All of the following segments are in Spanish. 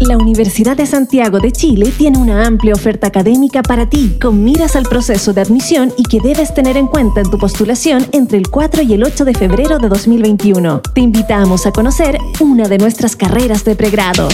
La Universidad de Santiago de Chile tiene una amplia oferta académica para ti, con miras al proceso de admisión y que debes tener en cuenta en tu postulación entre el 4 y el 8 de febrero de 2021. Te invitamos a conocer una de nuestras carreras de pregrado.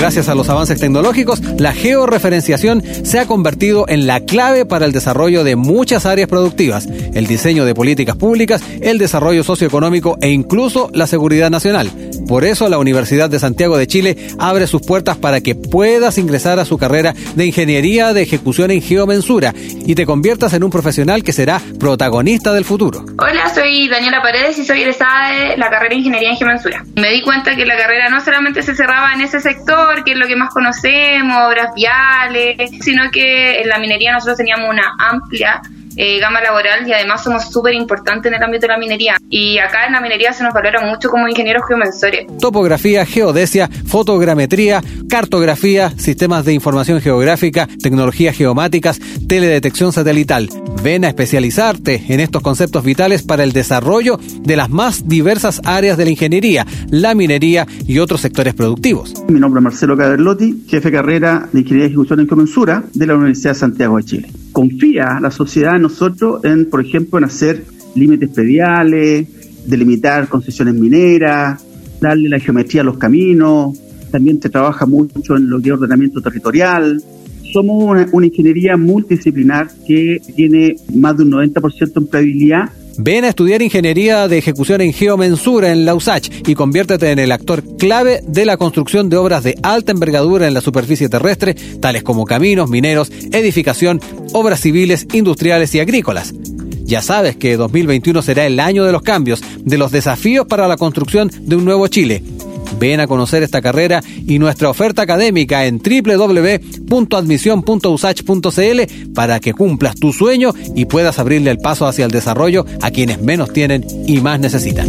Gracias a los avances tecnológicos, la georreferenciación se ha convertido en la clave para el desarrollo de muchas áreas productivas, el diseño de políticas públicas, el desarrollo socioeconómico e incluso la seguridad nacional. Por eso la Universidad de Santiago de Chile abre sus puertas para que puedas ingresar a su carrera de Ingeniería de Ejecución en Geomensura y te conviertas en un profesional que será protagonista del futuro. Hola, soy Daniela Paredes y soy egresada de la carrera de Ingeniería en Geomensura. Me di cuenta que la carrera no solamente se cerraba en ese sector, que es lo que más conocemos, obras viales, sino que en la minería nosotros teníamos una amplia eh, gama laboral y además somos súper importantes en el ámbito de la minería. Y acá en la minería se nos valora mucho como ingenieros geomensores. Topografía, geodesia, fotogrametría, cartografía, sistemas de información geográfica, tecnologías geomáticas, teledetección satelital. Ven a especializarte en estos conceptos vitales para el desarrollo de las más diversas áreas de la ingeniería, la minería y otros sectores productivos. Mi nombre es Marcelo Caderlotti, jefe de carrera de Ingeniería y Ejecución en Comensura de la Universidad de Santiago de Chile. Confía la sociedad en nosotros en, por ejemplo, en hacer límites prediales, delimitar concesiones mineras, darle la geometría a los caminos, también se trabaja mucho en lo que es ordenamiento territorial, somos una, una, ingeniería multidisciplinar que tiene más de un 90% de empleabilidad. Ven a estudiar ingeniería de ejecución en geomensura en la USACH y conviértete en el actor clave de la construcción de obras de alta envergadura en la superficie terrestre, tales como caminos, mineros, edificación, obras civiles, industriales y agrícolas. Ya sabes que 2021 será el año de los cambios, de los desafíos para la construcción de un nuevo Chile. Ven a conocer esta carrera y nuestra oferta académica en www.admisión.usach.cl para que cumplas tu sueño y puedas abrirle el paso hacia el desarrollo a quienes menos tienen y más necesitan.